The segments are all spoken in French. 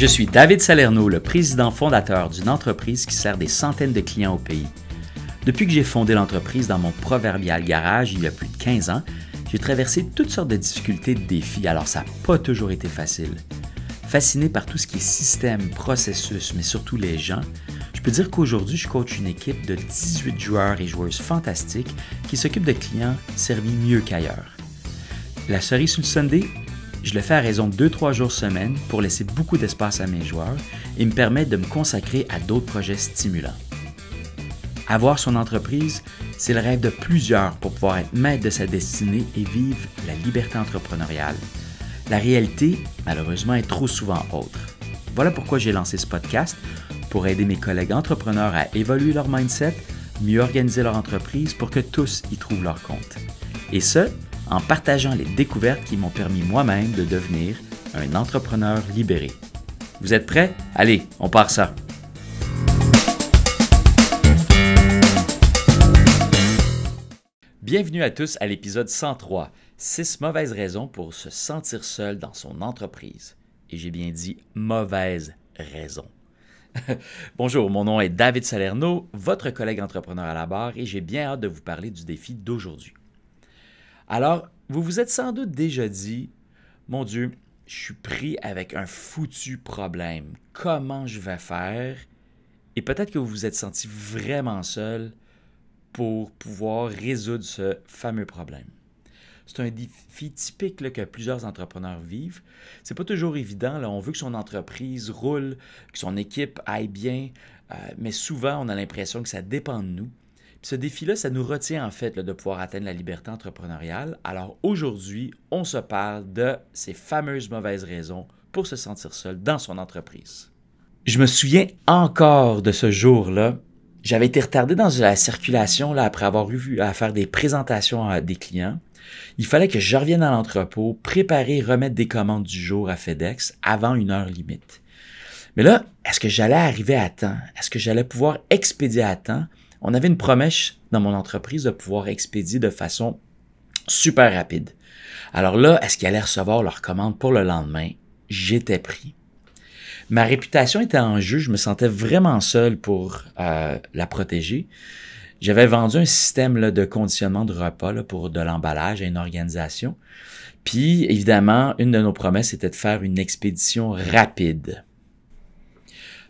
Je suis David Salerno, le président fondateur d'une entreprise qui sert des centaines de clients au pays. Depuis que j'ai fondé l'entreprise dans mon proverbial garage il y a plus de 15 ans, j'ai traversé toutes sortes de difficultés et de défis, alors ça n'a pas toujours été facile. Fasciné par tout ce qui est système, processus, mais surtout les gens, je peux dire qu'aujourd'hui, je coach une équipe de 18 joueurs et joueuses fantastiques qui s'occupent de clients servis mieux qu'ailleurs. La cerise sur Sunday, je le fais à raison de 2-3 jours semaine pour laisser beaucoup d'espace à mes joueurs et me permettre de me consacrer à d'autres projets stimulants. Avoir son entreprise, c'est le rêve de plusieurs pour pouvoir être maître de sa destinée et vivre la liberté entrepreneuriale. La réalité, malheureusement, est trop souvent autre. Voilà pourquoi j'ai lancé ce podcast pour aider mes collègues entrepreneurs à évoluer leur mindset, mieux organiser leur entreprise pour que tous y trouvent leur compte. Et ce, en partageant les découvertes qui m'ont permis moi-même de devenir un entrepreneur libéré. Vous êtes prêts? Allez, on part ça! Bienvenue à tous à l'épisode 103, 6 mauvaises raisons pour se sentir seul dans son entreprise. Et j'ai bien dit mauvaises raisons. Bonjour, mon nom est David Salerno, votre collègue entrepreneur à la barre, et j'ai bien hâte de vous parler du défi d'aujourd'hui. Alors, vous vous êtes sans doute déjà dit, mon Dieu, je suis pris avec un foutu problème. Comment je vais faire? Et peut-être que vous vous êtes senti vraiment seul pour pouvoir résoudre ce fameux problème. C'est un défi typique que plusieurs entrepreneurs vivent. C'est pas toujours évident. On veut que son entreprise roule, que son équipe aille bien, euh, mais souvent on a l'impression que ça dépend de nous ce défi-là, ça nous retient en fait de pouvoir atteindre la liberté entrepreneuriale. Alors aujourd'hui, on se parle de ces fameuses mauvaises raisons pour se sentir seul dans son entreprise. Je me souviens encore de ce jour-là. J'avais été retardé dans la circulation là, après avoir eu à faire des présentations à des clients. Il fallait que je revienne à l'entrepôt, préparer et remettre des commandes du jour à FedEx avant une heure limite. Mais là, est-ce que j'allais arriver à temps? Est-ce que j'allais pouvoir expédier à temps? On avait une promesse dans mon entreprise de pouvoir expédier de façon super rapide. Alors là, est-ce qu'ils allaient recevoir leur commande pour le lendemain? J'étais pris. Ma réputation était en jeu, je me sentais vraiment seul pour euh, la protéger. J'avais vendu un système de conditionnement de repas pour de l'emballage à une organisation. Puis, évidemment, une de nos promesses était de faire une expédition rapide.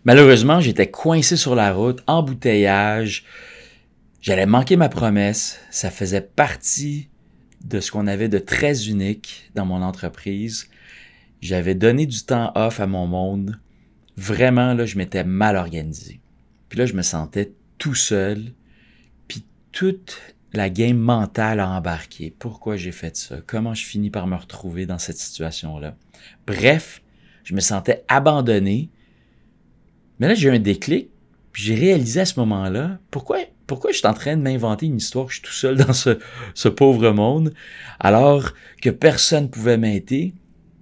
Malheureusement, j'étais coincé sur la route, embouteillage. J'allais manquer ma promesse. Ça faisait partie de ce qu'on avait de très unique dans mon entreprise. J'avais donné du temps off à mon monde. Vraiment, là, je m'étais mal organisé. Puis là, je me sentais tout seul. Puis toute la game mentale a embarqué. Pourquoi j'ai fait ça? Comment je finis par me retrouver dans cette situation-là? Bref, je me sentais abandonné mais là, j'ai eu un déclic, puis j'ai réalisé à ce moment-là, pourquoi, pourquoi je suis en train de m'inventer une histoire que je suis tout seul dans ce, pauvre monde, alors que personne pouvait m'aider.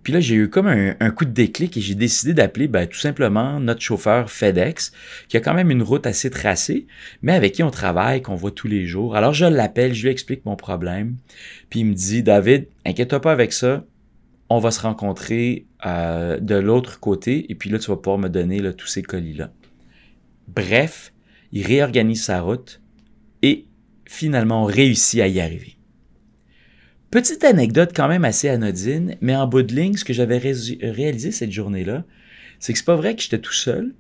Puis là, j'ai eu comme un, un, coup de déclic et j'ai décidé d'appeler ben, tout simplement notre chauffeur FedEx, qui a quand même une route assez tracée, mais avec qui on travaille, qu'on voit tous les jours. Alors je l'appelle, je lui explique mon problème, puis il me dit, David, inquiète-toi pas avec ça, on va se rencontrer euh, de l'autre côté, et puis là, tu vas pouvoir me donner là, tous ces colis-là. Bref, il réorganise sa route et finalement on réussit à y arriver. Petite anecdote quand même assez anodine, mais en bout de ligne, ce que j'avais réalisé cette journée-là, c'est que c'est pas vrai que j'étais tout seul,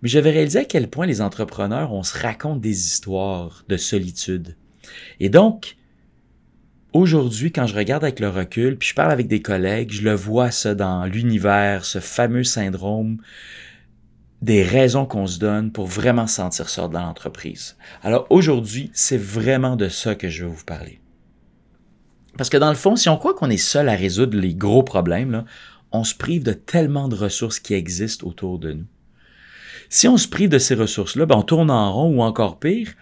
mais j'avais réalisé à quel point les entrepreneurs, on se raconte des histoires de solitude. Et donc, Aujourd'hui, quand je regarde avec le recul, puis je parle avec des collègues, je le vois ça dans l'univers, ce fameux syndrome des raisons qu'on se donne pour vraiment se sentir seul dans l'entreprise. Alors aujourd'hui, c'est vraiment de ça que je veux vous parler. Parce que dans le fond, si on croit qu'on est seul à résoudre les gros problèmes, on se prive de tellement de ressources qui existent autour de nous. Si on se prive de ces ressources-là, ben on tourne en rond ou encore pire,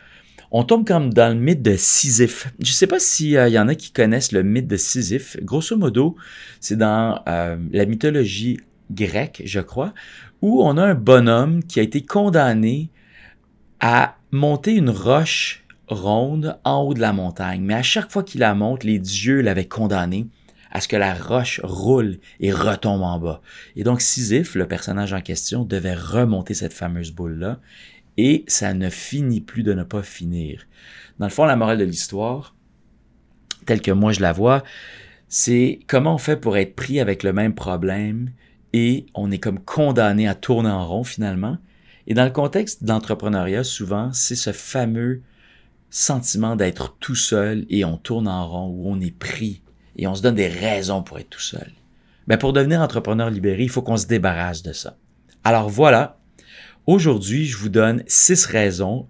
on tombe comme dans le mythe de Sisyphe. Je ne sais pas s'il euh, y en a qui connaissent le mythe de Sisyphe. Grosso modo, c'est dans euh, la mythologie grecque, je crois, où on a un bonhomme qui a été condamné à monter une roche ronde en haut de la montagne. Mais à chaque fois qu'il la monte, les dieux l'avaient condamné à ce que la roche roule et retombe en bas. Et donc Sisyphe, le personnage en question, devait remonter cette fameuse boule-là et ça ne finit plus de ne pas finir. Dans le fond, la morale de l'histoire, telle que moi je la vois, c'est comment on fait pour être pris avec le même problème et on est comme condamné à tourner en rond finalement. Et dans le contexte de l'entrepreneuriat, souvent, c'est ce fameux sentiment d'être tout seul et on tourne en rond ou on est pris et on se donne des raisons pour être tout seul. Mais pour devenir entrepreneur libéré, il faut qu'on se débarrasse de ça. Alors voilà, aujourd'hui, je vous donne six raisons,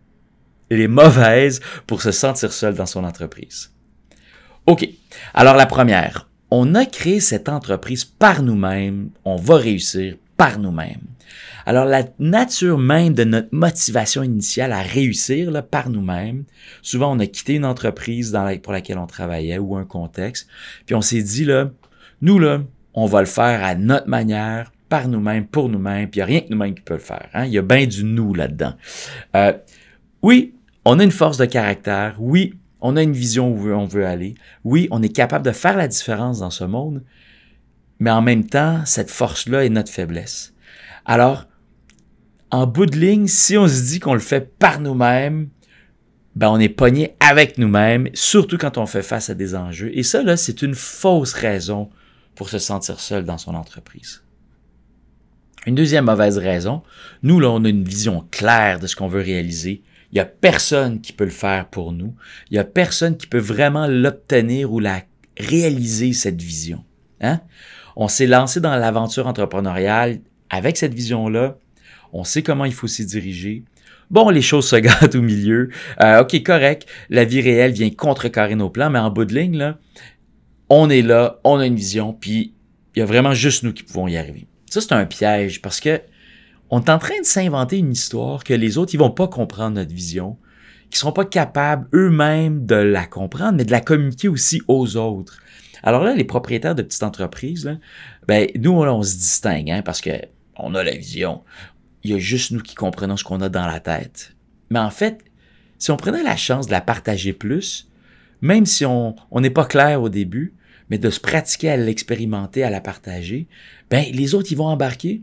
les mauvaises, pour se sentir seul dans son entreprise. OK. Alors la première, on a créé cette entreprise par nous-mêmes, on va réussir par nous-mêmes. Alors la nature même de notre motivation initiale à réussir par nous-mêmes, souvent on a quitté une entreprise pour laquelle on travaillait ou un contexte, puis on s'est dit là, nous là, on va le faire à notre manière, par nous-mêmes, pour nous-mêmes, puis il n'y a rien que nous-mêmes qui peut le faire. Hein? Il y a bien du nous là-dedans. Euh, oui, on a une force de caractère. Oui, on a une vision où on veut aller. Oui, on est capable de faire la différence dans ce monde, mais en même temps, cette force-là est notre faiblesse. Alors, en bout de ligne, si on se dit qu'on le fait par nous-mêmes, ben on est pogné avec nous-mêmes, surtout quand on fait face à des enjeux. Et ça, là, c'est une fausse raison pour se sentir seul dans son entreprise. Une deuxième mauvaise raison, nous, là, on a une vision claire de ce qu'on veut réaliser. Il n'y a personne qui peut le faire pour nous. Il n'y a personne qui peut vraiment l'obtenir ou la réaliser, cette vision. Hein? On s'est lancé dans l'aventure entrepreneuriale avec cette vision-là. On sait comment il faut s'y diriger. Bon, les choses se gâtent au milieu. Euh, OK, correct. La vie réelle vient contrecarrer nos plans, mais en bout de ligne, là, on est là, on a une vision, puis il y a vraiment juste nous qui pouvons y arriver. Ça, c'est un piège parce que on est en train de s'inventer une histoire que les autres, ils vont pas comprendre notre vision, qui seront pas capables eux-mêmes de la comprendre, mais de la communiquer aussi aux autres. Alors là, les propriétaires de petites entreprises, là, ben, nous, on, se distingue, hein, parce que on a la vision. Il y a juste nous qui comprenons ce qu'on a dans la tête. Mais en fait, si on prenait la chance de la partager plus, même si on n'est pas clair au début, mais de se pratiquer à l'expérimenter, à la partager, ben les autres ils vont embarquer.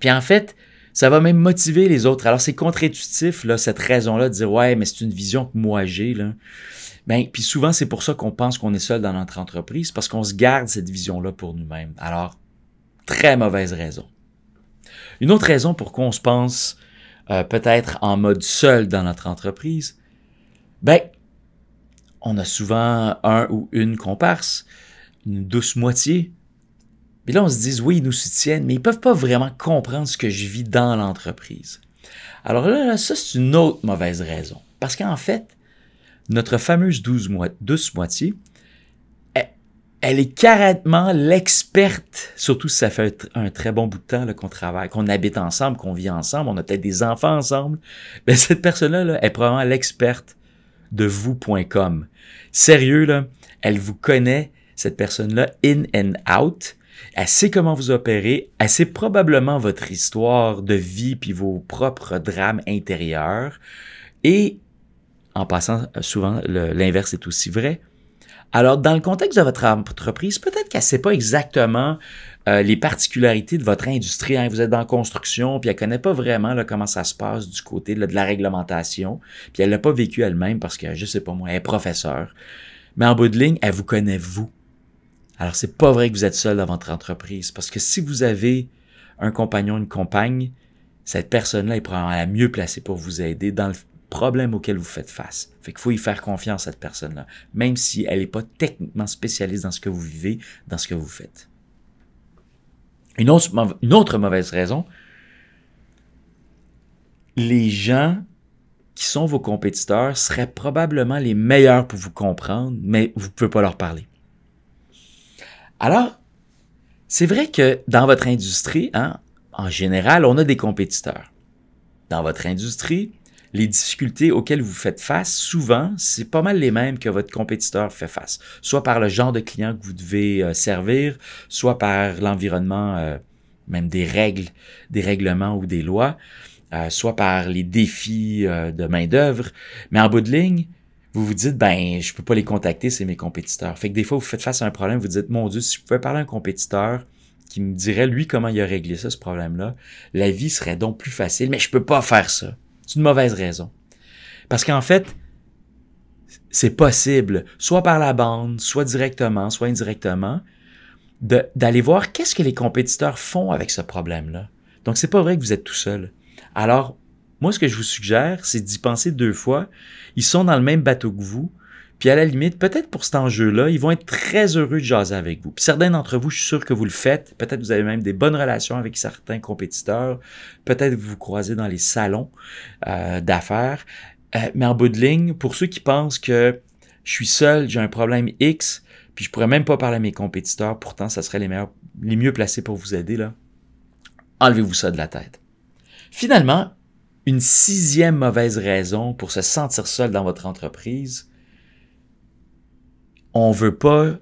Puis en fait, ça va même motiver les autres. Alors c'est contre-intuitif là cette raison-là de dire ouais, mais c'est une vision que moi j'ai là. Ben puis souvent c'est pour ça qu'on pense qu'on est seul dans notre entreprise parce qu'on se garde cette vision-là pour nous-mêmes. Alors très mauvaise raison. Une autre raison pour qu'on se pense euh, peut-être en mode seul dans notre entreprise, ben on a souvent un ou une comparse, une douce moitié. Puis là, on se dit, oui, ils nous soutiennent, mais ils peuvent pas vraiment comprendre ce que je vis dans l'entreprise. Alors là, ça, c'est une autre mauvaise raison. Parce qu'en fait, notre fameuse douce, moitié, elle, est carrément l'experte, surtout si ça fait un très bon bout de temps qu'on travaille, qu'on habite ensemble, qu'on vit ensemble, on a peut-être des enfants ensemble. Mais cette personne-là là, est probablement l'experte de vous.com. Sérieux, là, elle vous connaît, cette personne-là, in and out. Elle sait comment vous opérez. Elle sait probablement votre histoire de vie puis vos propres drames intérieurs. Et, en passant, euh, souvent, l'inverse est aussi vrai. Alors, dans le contexte de votre entreprise, peut-être qu'elle ne sait pas exactement euh, les particularités de votre industrie. Hein. Vous êtes dans la construction, puis elle connaît pas vraiment là, comment ça se passe du côté de la réglementation. Puis elle l'a pas vécu elle-même parce que, je sais pas moi, elle est professeure. Mais en bout de ligne, elle vous connaît vous. Alors, c'est pas vrai que vous êtes seul dans votre entreprise. Parce que si vous avez un compagnon, une compagne, cette personne-là est probablement la mieux placée pour vous aider dans le problème auquel vous faites face. Fait qu'il faut y faire confiance cette personne-là, même si elle n'est pas techniquement spécialiste dans ce que vous vivez, dans ce que vous faites. Une autre, mauvaise raison, les gens qui sont vos compétiteurs seraient probablement les meilleurs pour vous comprendre, mais vous ne pouvez pas leur parler. Alors, c'est vrai que dans votre industrie, hein, en général, on a des compétiteurs. Dans votre industrie, les difficultés auxquelles vous faites face, souvent, c'est pas mal les mêmes que votre compétiteur fait face. Soit par le genre de client que vous devez euh, servir, soit par l'environnement, euh, même des règles, des règlements ou des lois, euh, soit par les défis de main-d'œuvre. Mais en bout de ligne, vous vous dites, ben, je peux pas les contacter, c'est mes compétiteurs. Fait que des fois, vous faites face à un problème, vous dites, mon Dieu, si je pouvais parler à un compétiteur qui me dirait, lui, comment il a réglé ça, ce problème-là, la vie serait donc plus facile, mais je peux pas faire ça. C'est une mauvaise raison. Parce qu'en fait, c'est possible, soit par la bande, soit directement, soit indirectement, d'aller voir qu'est-ce que les compétiteurs font avec ce problème-là. Donc, c'est pas vrai que vous êtes tout seul. Alors, moi, ce que je vous suggère, c'est d'y penser deux fois. Ils sont dans le même bateau que vous. Puis à la limite, peut-être pour cet enjeu-là, ils vont être très heureux de jaser avec vous. Puis certains d'entre vous, je suis sûr que vous le faites. Peut-être vous avez même des bonnes relations avec certains compétiteurs. Peut-être vous vous croisez dans les salons euh, d'affaires. Euh, mais en bout de ligne, pour ceux qui pensent que je suis seul, j'ai un problème X, puis je pourrais même pas parler à mes compétiteurs, pourtant ça serait les meilleurs, les mieux placés pour vous aider là. Enlevez-vous ça de la tête. Finalement, une sixième mauvaise raison pour se sentir seul dans votre entreprise, on veut pas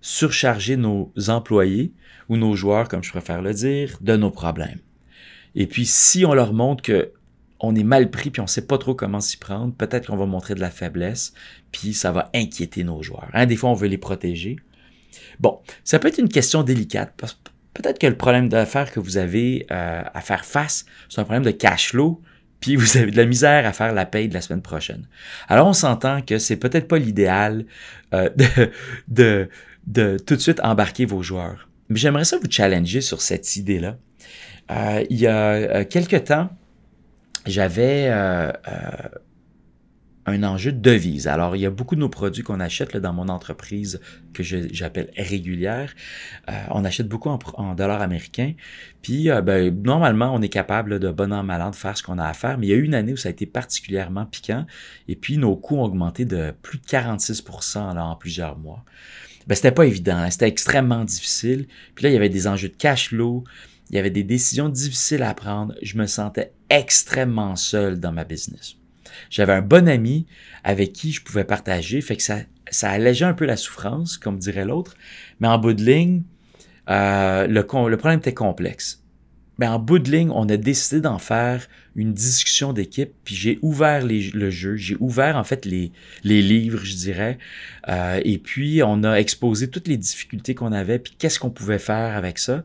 surcharger nos employés ou nos joueurs, comme je préfère le dire, de nos problèmes. Et puis, si on leur montre que on est mal pris puis on sait pas trop comment s'y prendre, peut-être qu'on va montrer de la faiblesse, puis ça va inquiéter nos joueurs. Hein? Des fois, on veut les protéger. Bon, ça peut être une question délicate parce que peut-être que le problème d'affaires que vous avez euh, à faire face, c'est un problème de cash flow, puis vous avez de la misère à faire la paye de la semaine prochaine. Alors, on s'entend que c'est peut-être pas l'idéal euh, de, de, de tout de suite embarquer vos joueurs. Mais j'aimerais ça vous challenger sur cette idée-là. Euh, il y a euh, quelque temps, j'avais euh, euh, un enjeu de devise. Alors, il y a beaucoup de nos produits qu'on achète dans mon entreprise que j'appelle régulière. Euh, on achète beaucoup en, dollars américains. Puis, ben, normalement, on est capable de bon an, mal an de faire ce qu'on a à faire. Mais il y a eu une année où ça a été particulièrement piquant. Et puis, nos coûts ont augmenté de plus de 46 là, en plusieurs mois. Ben, c'était pas évident. Hein. C'était extrêmement difficile. Puis là, il y avait des enjeux de cash flow. Il y avait des décisions difficiles à prendre. Je me sentais extrêmement seul dans ma business. J'avais un bon ami avec qui je pouvais partager, fait que ça, ça allégeait un peu la souffrance, comme dirait l'autre. Mais en bout de ligne, euh, le, le problème était complexe. Mais en bout de ligne, on a décidé d'en faire une discussion d'équipe, puis j'ai ouvert le jeu, j'ai ouvert en fait les, les livres, je dirais, euh, et puis on a exposé toutes les difficultés qu'on avait, puis qu'est-ce qu'on pouvait faire avec ça.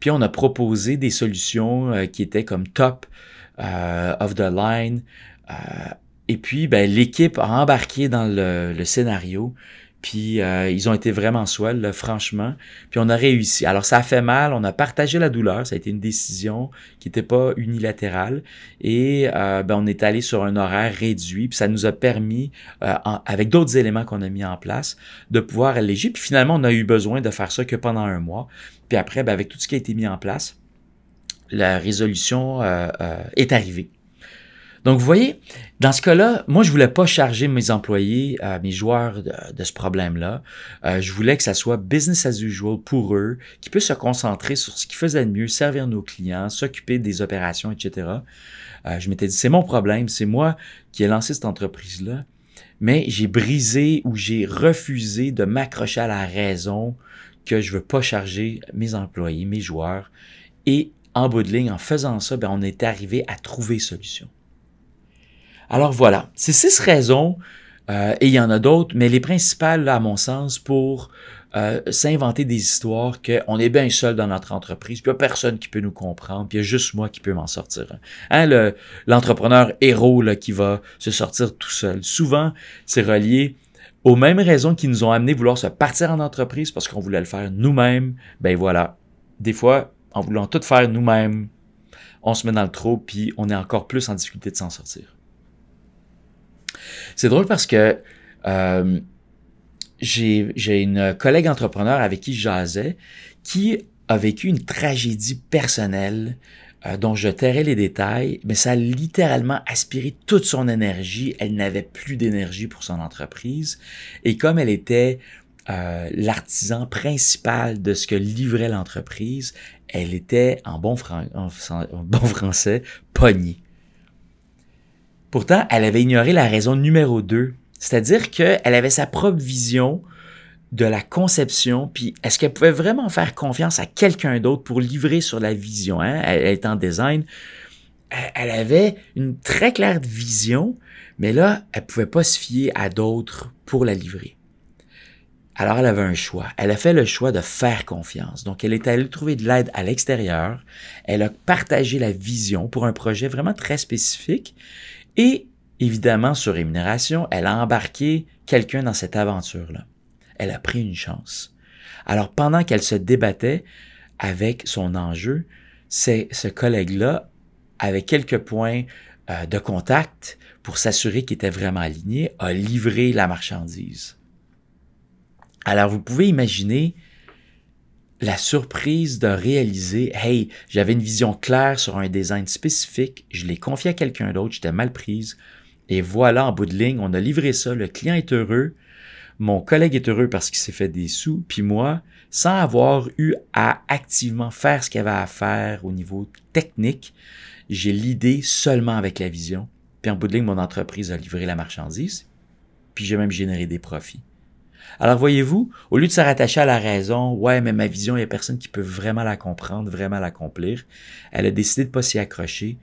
Puis on a proposé des solutions euh, qui étaient comme top euh, of the line. Euh, et puis, ben, l'équipe a embarqué dans le, scénario. Puis ils ont été vraiment swell, franchement. Puis on a réussi. Alors ça a fait mal, on a partagé la douleur, ça a été une décision qui n'était pas unilatérale. Et ben, on est allé sur un horaire réduit, puis ça nous a permis, avec d'autres éléments qu'on a mis en place, de pouvoir alléger. Puis finalement, on a eu besoin de faire ça que pendant un mois. Puis après, ben, avec tout ce qui a été mis en place, la résolution euh, euh, est arrivée. Donc, vous voyez, dans ce cas-là, moi, je voulais pas charger mes employés, euh, mes joueurs de, ce problème-là. je voulais que ça soit business as usual pour eux, qu'ils puissent se concentrer sur ce qu'ils faisaient de mieux, servir nos clients, s'occuper des opérations, etc. je m'étais dit, c'est mon problème, c'est moi qui ai lancé cette entreprise-là, mais j'ai brisé ou j'ai refusé de m'accrocher à la raison que je veux pas charger mes employés, mes joueurs. Et en bout de ligne, en faisant ça, ben, on est arrivé à trouver solution. Alors voilà, c'est six raisons, euh, et il y en a d'autres, mais les principales, à mon sens, pour euh, s'inventer des histoires qu'on est bien seul dans notre entreprise, puis il n'y a personne qui peut nous comprendre, puis il y a juste moi qui peux m'en sortir. Hein, l'entrepreneur héros là, qui va se sortir tout seul. Souvent, c'est relié aux mêmes raisons qui nous ont amené vouloir se partir en entreprise parce qu'on voulait le faire nous-mêmes, ben voilà. Des fois, en voulant tout faire nous-mêmes, on se met dans le trou, puis on est encore plus en difficulté de s'en sortir. C'est drôle parce que euh, j'ai une collègue entrepreneur avec qui jasais qui a vécu une tragédie personnelle euh, dont je tairai les détails, mais ça a littéralement aspiré toute son énergie. Elle n'avait plus d'énergie pour son entreprise. Et comme elle était euh, l'artisan principal de ce que livrait l'entreprise, elle était, en bon, en bon français, pognée. Pourtant, elle avait ignoré la raison numéro deux, c'est-à-dire qu'elle avait sa propre vision de la conception, puis est-ce qu'elle pouvait vraiment faire confiance à quelqu'un d'autre pour livrer sur la vision? Hein? Elle, est en design. elle avait une très claire vision, mais là, elle pouvait pas se fier à d'autres pour la livrer. Alors, elle avait un choix. Elle a fait le choix de faire confiance. Donc, elle est allée trouver de l'aide à l'extérieur. Elle a partagé la vision pour un projet vraiment très spécifique. Et, évidemment, sur rémunération, elle a embarqué quelqu'un dans cette aventure-là. Elle a pris une chance. Alors, pendant qu'elle se débattait avec son enjeu, c'est ce collègue-là avait quelques points euh, de contact pour s'assurer qu'il était vraiment aligné, a livré la marchandise. Alors vous pouvez imaginer la surprise de réaliser, hey, j'avais une vision claire sur un design spécifique, je l'ai confié à quelqu'un d'autre, j'étais mal prise, et voilà, en bout de ligne, on a livré ça, le client est heureux, mon collègue est heureux parce qu'il s'est fait des sous, puis moi, sans avoir eu à activement faire ce qu'il y avait à faire au niveau technique, j'ai l'idée seulement avec la vision. Puis en bout de ligne, mon entreprise a livré la marchandise, puis j'ai même généré des profits. Alors voyez-vous, au lieu de se à la raison, ouais, mais ma vision, il n'y a personne qui peut vraiment la comprendre, vraiment l'accomplir, elle a décidé de pas s'y accrocher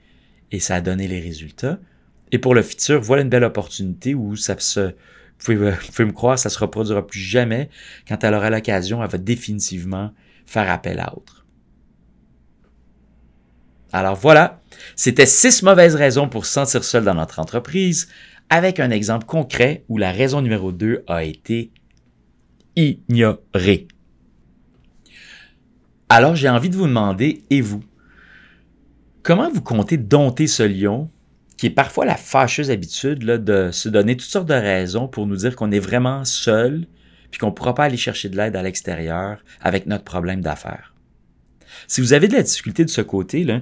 et ça a donné les résultats. Et pour le futur, voilà une belle opportunité où ça se, pouvez, vous pouvez me croire, ça se reproduira plus jamais. Quand elle aura l'occasion, elle va définitivement faire appel à autre. Alors voilà, c'était six mauvaises raisons pour se sentir seul dans notre entreprise, avec un exemple concret où la raison numéro 2 a été ignorée. Alors j'ai envie de vous demander, et vous, comment vous comptez dompter ce lion qui est parfois la fâcheuse habitude de se donner toutes sortes de raisons pour nous dire qu'on est vraiment seul, puis qu'on ne pourra pas aller chercher de l'aide à l'extérieur avec notre problème d'affaires? Si vous avez de la difficulté de ce côté, là,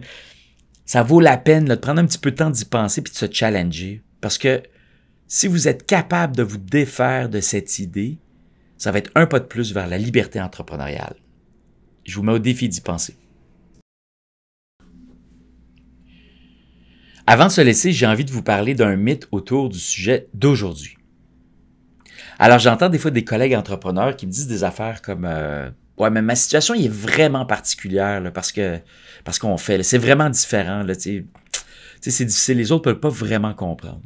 ça vaut la peine de prendre un petit peu de temps d'y penser puis de se challenger. Parce que si vous êtes capable de vous défaire de cette idée, ça va être un pas de plus vers la liberté entrepreneuriale. Je vous mets au défi d'y penser. Avant de se laisser, j'ai envie de vous parler d'un mythe autour du sujet d'aujourd'hui. Alors j'entends des fois des collègues entrepreneurs qui me disent des affaires comme euh, Ouais, mais ma situation est vraiment particulière parce que parce qu'on fait. C'est vraiment différent. C'est difficile. Les autres ne peuvent pas vraiment comprendre.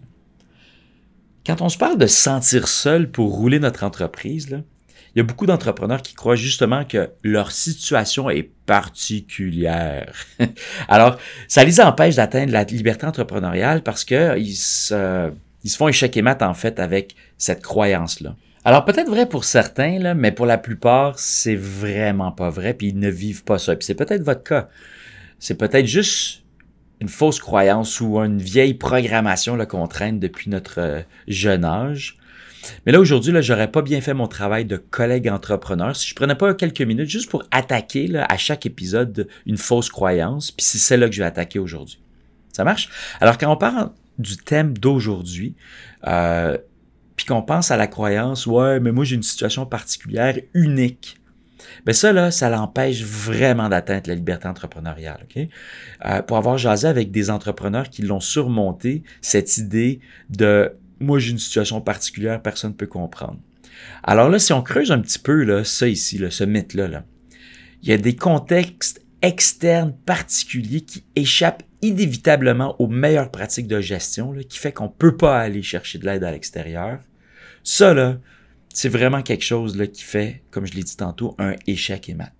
Quand on se parle de sentir seul pour rouler notre entreprise, là, il y a beaucoup d'entrepreneurs qui croient justement que leur situation est particulière. Alors, ça les empêche d'atteindre la liberté entrepreneuriale parce qu'ils se, ils se font échec et mat en fait avec cette croyance-là. Alors peut-être vrai pour certains, là, mais pour la plupart, c'est vraiment pas vrai, puis ils ne vivent pas ça. Puis c'est peut-être votre cas. C'est peut-être juste une fausse croyance ou une vieille programmation qu'on traîne depuis notre euh, jeune âge. Mais là, aujourd'hui, là, j'aurais pas bien fait mon travail de collègue entrepreneur si je prenais pas quelques minutes juste pour attaquer là, à chaque épisode une fausse croyance, puis c'est celle-là que je vais attaquer aujourd'hui. Ça marche? Alors, quand on parle du thème d'aujourd'hui, euh, puis qu'on pense à la croyance, ouais, mais moi j'ai une situation particulière, unique. Ben ça, ça l'empêche vraiment d'atteindre la liberté entrepreneuriale. ok? Euh, pour avoir jasé avec des entrepreneurs qui l'ont surmonté, cette idée de moi j'ai une situation particulière, personne ne peut comprendre. Alors là, si on creuse un petit peu là, ça ici, ce mythe-là, là, il y a des contextes externes particuliers qui échappent inévitablement aux meilleures pratiques de gestion, qui fait qu'on peut pas aller chercher de l'aide à l'extérieur. Ça, là, c'est vraiment quelque chose là, qui fait, comme je l'ai dit tantôt, un échec et mat.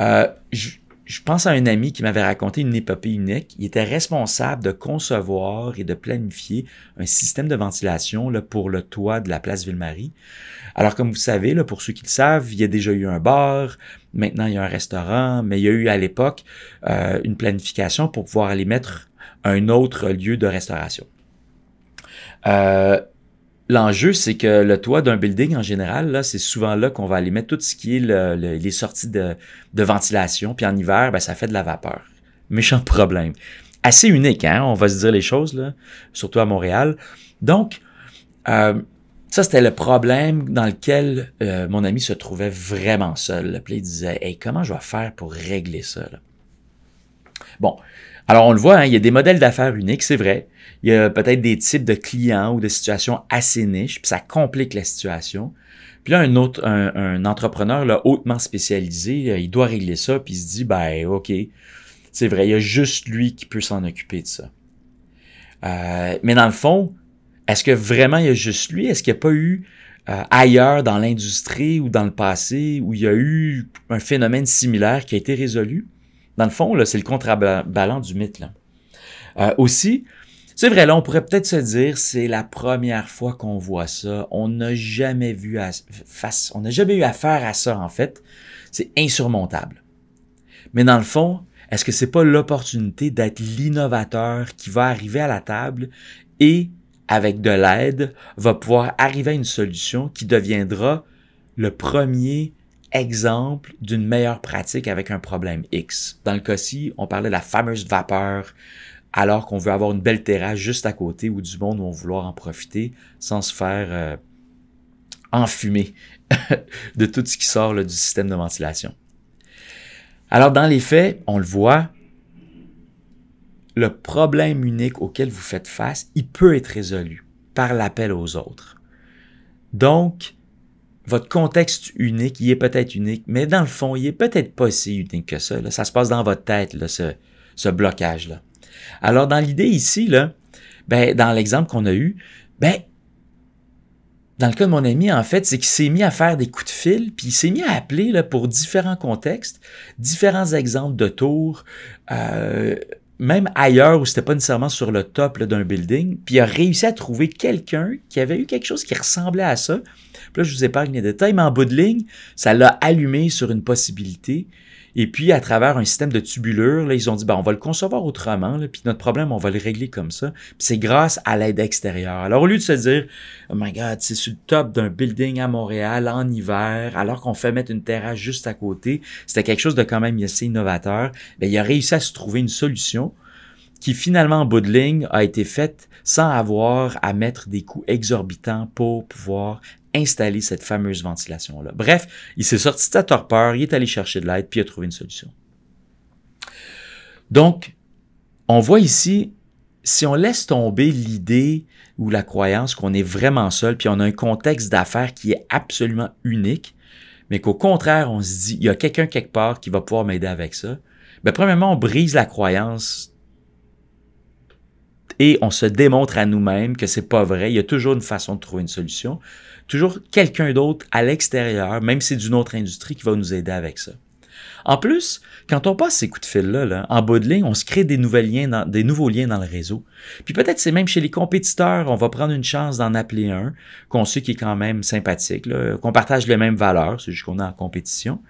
Euh, je, je, pense à un ami qui m'avait raconté une épopée unique. Il était responsable de concevoir et de planifier un système de ventilation là, pour le toit de la place Ville-Marie. Alors, comme vous savez, là, pour ceux qui le savent, il y a déjà eu un bar, maintenant il y a un restaurant, mais il y a eu à l'époque euh, une planification pour pouvoir aller mettre un autre lieu de restauration. Euh, L'enjeu, c'est que le toit d'un building, en général, c'est souvent là qu'on va aller mettre tout ce qui est les sorties de, ventilation. Puis en hiver, ben, ça fait de la vapeur. Méchant problème. Assez unique, hein? On va se dire les choses, là, surtout à Montréal. Donc, euh, ça, c'était le problème dans lequel euh, mon ami se trouvait vraiment seul. Puis il disait, hey, comment je vais faire pour régler ça? Bon, alors on le voit, hein, il y a des modèles d'affaires uniques, c'est vrai. Il y a peut-être des types de clients ou de situations assez niches, puis ça complique la situation. Puis là, un autre, un, entrepreneur là, hautement spécialisé, euh, il doit régler ça, puis il se dit, ben OK, c'est vrai, il y a juste lui qui peut s'en occuper de ça. Euh, mais dans le fond, est-ce que vraiment il y a juste lui? Est-ce qu'il n'y a pas eu euh, ailleurs dans l'industrie ou dans le passé où il y a eu un phénomène similaire qui a été résolu? Dans le fond, c'est le contrebalan du mythe. Euh, aussi, c'est vrai, là, on pourrait peut-être se dire, c'est la première fois qu'on voit ça. On n'a jamais vu face, on n'a jamais eu affaire à ça, en fait. C'est insurmontable. Mais dans le fond, est-ce que c'est pas l'opportunité d'être l'innovateur qui va arriver à la table et, avec de l'aide, va pouvoir arriver à une solution qui deviendra le premier exemple d'une meilleure pratique avec un problème X. Dans le cas-ci, on parlait de la fameuse vapeur alors qu'on veut avoir une belle terrasse juste à côté où du monde va vouloir en profiter sans se faire euh, enfumer de tout ce qui sort du système de ventilation. Alors, dans les faits, on le voit, le problème unique auquel vous faites face, il peut être résolu par l'appel aux autres. Donc, votre contexte unique, il est peut-être unique, mais dans le fond, il est peut-être pas si unique que ça. Ça se passe dans votre tête, là, ce, ce blocage-là. Alors, dans l'idée ici, là, ben, dans l'exemple qu'on a eu, ben, dans le cas de mon ami, en fait, c'est qu'il s'est mis à faire des coups de fil, puis il s'est mis à appeler là, pour différents contextes, différents exemples de tours, euh, même ailleurs où c'était pas nécessairement sur le top d'un building, puis il a réussi à trouver quelqu'un qui avait eu quelque chose qui ressemblait à ça. Puis là, je vous épargne les détails, mais en bout de ligne, ça l'a allumé sur une possibilité. Et puis, à travers un système de tubulure, là, ils ont dit, ben, on va le concevoir autrement, puis notre problème, on va le régler comme ça. C'est grâce à l'aide extérieure. Alors, au lieu de se dire, oh my God, c'est sur le top d'un building à Montréal en hiver, alors qu'on fait mettre une terrasse juste à côté, c'était quelque chose de quand même assez innovateur. Ben, il a réussi à se trouver une solution qui finalement en bout de ligne a été faite sans avoir à mettre des coûts exorbitants pour pouvoir installer cette fameuse ventilation-là. Bref, il s'est sorti de sa torpeur, il est allé chercher de l'aide, puis il a trouvé une solution. Donc, on voit ici, si on laisse tomber l'idée ou la croyance qu'on est vraiment seul, puis on a un contexte d'affaires qui est absolument unique, mais qu'au contraire, on se dit, il y a quelqu'un quelque part qui va pouvoir m'aider avec ça, bien, premièrement, on brise la croyance et on se démontre à nous-mêmes que c'est pas vrai. Il y a toujours une façon de trouver une solution toujours quelqu'un d'autre à l'extérieur, même si c'est d'une autre industrie, qui va nous aider avec ça. En plus, quand on passe ces coups de fil-là, en bas de ligne, on se crée des, nouveaux liens dans, le réseau. Puis peut-être c'est même chez les compétiteurs, on va prendre une chance d'en appeler un, qu'on sait qui est quand même sympathique, qu'on partage les mêmes valeurs, c'est juste qu'on est en compétition.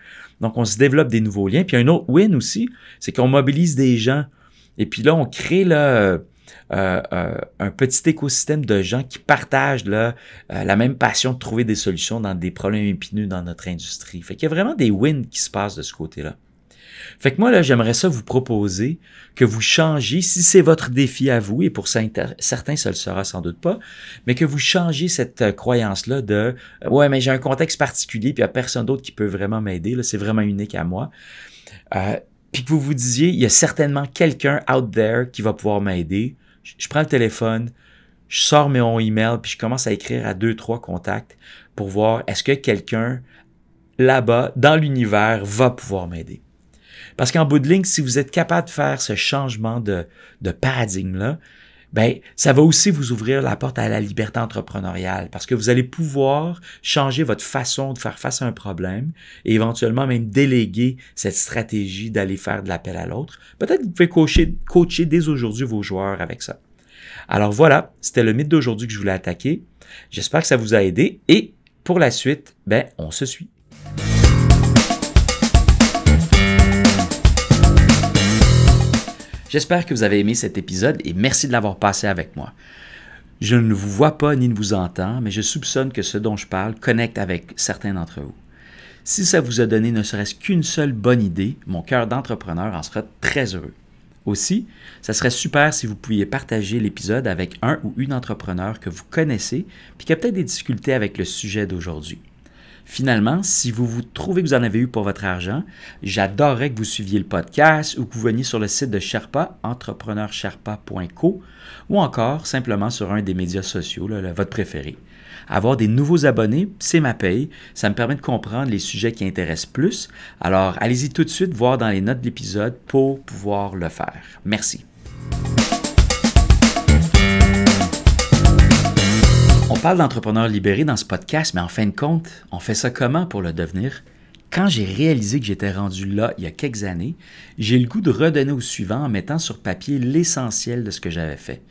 Donc on se développe des nouveaux liens. Puis un autre win aussi, c'est qu'on mobilise des gens. Et puis là, on crée là, euh, euh, un petit écosystème de gens qui partagent là, euh, la même passion de trouver des solutions dans des problèmes épineux dans notre industrie. Fait qu'il y a vraiment des wins qui se passent de ce côté-là. Fait que moi, là, j'aimerais ça vous proposer que vous changiez, si c'est votre défi à vous, et pour certains, ça le sera sans doute pas, mais que vous changez cette croyance-là de Ouais, mais j'ai un contexte particulier, puis il n'y a personne d'autre qui peut vraiment m'aider, là, c'est vraiment unique à moi. puis que vous vous disiez, il y a certainement quelqu'un out there qui va pouvoir m'aider je prends le téléphone, je sors mon email, puis je commence à écrire à deux, trois contacts pour voir est-ce que quelqu'un là-bas, dans l'univers, va pouvoir m'aider. Parce qu'en bout de ligne, si vous êtes capable de faire ce changement de, de paradigme-là, ben, ça va aussi vous ouvrir la porte à la liberté entrepreneuriale parce que vous allez pouvoir changer votre façon de faire face à un problème et éventuellement même déléguer cette stratégie d'aller faire de l'appel à l'autre. Peut-être que vous pouvez coacher, dès aujourd'hui vos joueurs avec ça. Alors voilà, c'était le mythe d'aujourd'hui que je voulais attaquer. J'espère que ça vous a aidé et pour la suite, ben, on se suit. J'espère que vous avez aimé cet épisode et merci de l'avoir passé avec moi. Je ne vous vois pas ni ne vous entends, mais je soupçonne que ce dont je parle connecte avec certains d'entre vous. Si ça vous a donné ne serait-ce qu'une seule bonne idée, mon cœur d'entrepreneur en sera très heureux. Aussi, ça serait super si vous pouviez partager l'épisode avec un ou une entrepreneur que vous connaissez puis qui a peut-être des difficultés avec le sujet d'aujourd'hui. Finalement, si vous vous trouvez que vous en avez eu pour votre argent, j'adorerais que vous suiviez le podcast ou que vous veniez sur le site de Sherpa, entrepreneursherpa.co, ou encore simplement sur un des médias sociaux, votre préféré. Avoir des nouveaux abonnés, c'est ma paye. Ça me permet de comprendre les sujets qui intéressent plus. Alors, allez-y tout de suite voir dans les notes de l'épisode pour pouvoir le faire. Merci. On parle d'entrepreneurs libérés dans ce podcast, mais en fin de compte, on fait ça comment pour le devenir? Quand j'ai réalisé que j'étais rendu là il y a quelques années, j'ai le goût de redonner au suivant en mettant sur papier l'essentiel de ce que j'avais fait.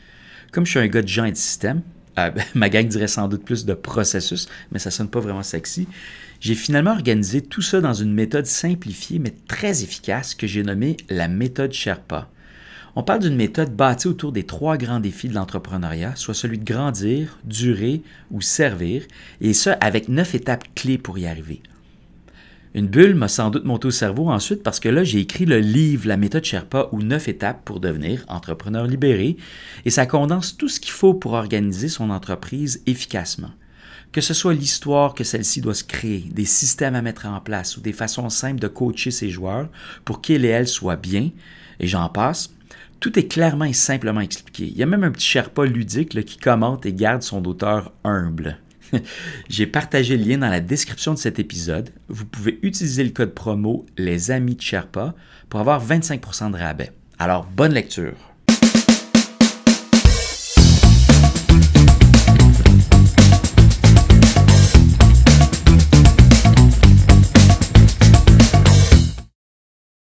Comme je suis un gars de gens et de système, euh, ma gang dirait sans doute plus de processus, mais ça sonne pas vraiment sexy. J'ai finalement organisé tout ça dans une méthode simplifiée mais très efficace que j'ai nommée la méthode Sherpa. On parle d'une méthode bâtie autour des trois grands défis de l'entrepreneuriat, soit celui de grandir, durer ou servir, et ça avec neuf étapes clés pour y arriver. Une bulle m'a sans doute monté au cerveau ensuite parce que là, j'ai écrit le livre La méthode Sherpa ou neuf étapes pour devenir entrepreneur libéré et ça condense tout ce qu'il faut pour organiser son entreprise efficacement. Que ce soit l'histoire que celle-ci doit se créer, des systèmes à mettre en place ou des façons simples de coacher ses joueurs pour qu'ils et elles soient bien, et j'en passe, tout est clairement et simplement expliqué. Il y a même un petit Sherpa ludique qui commente et garde son auteur humble. J'ai partagé le lien dans la description de cet épisode. Vous pouvez utiliser le code promo Les Amis de Sherpa pour avoir 25% de rabais. Alors, bonne lecture!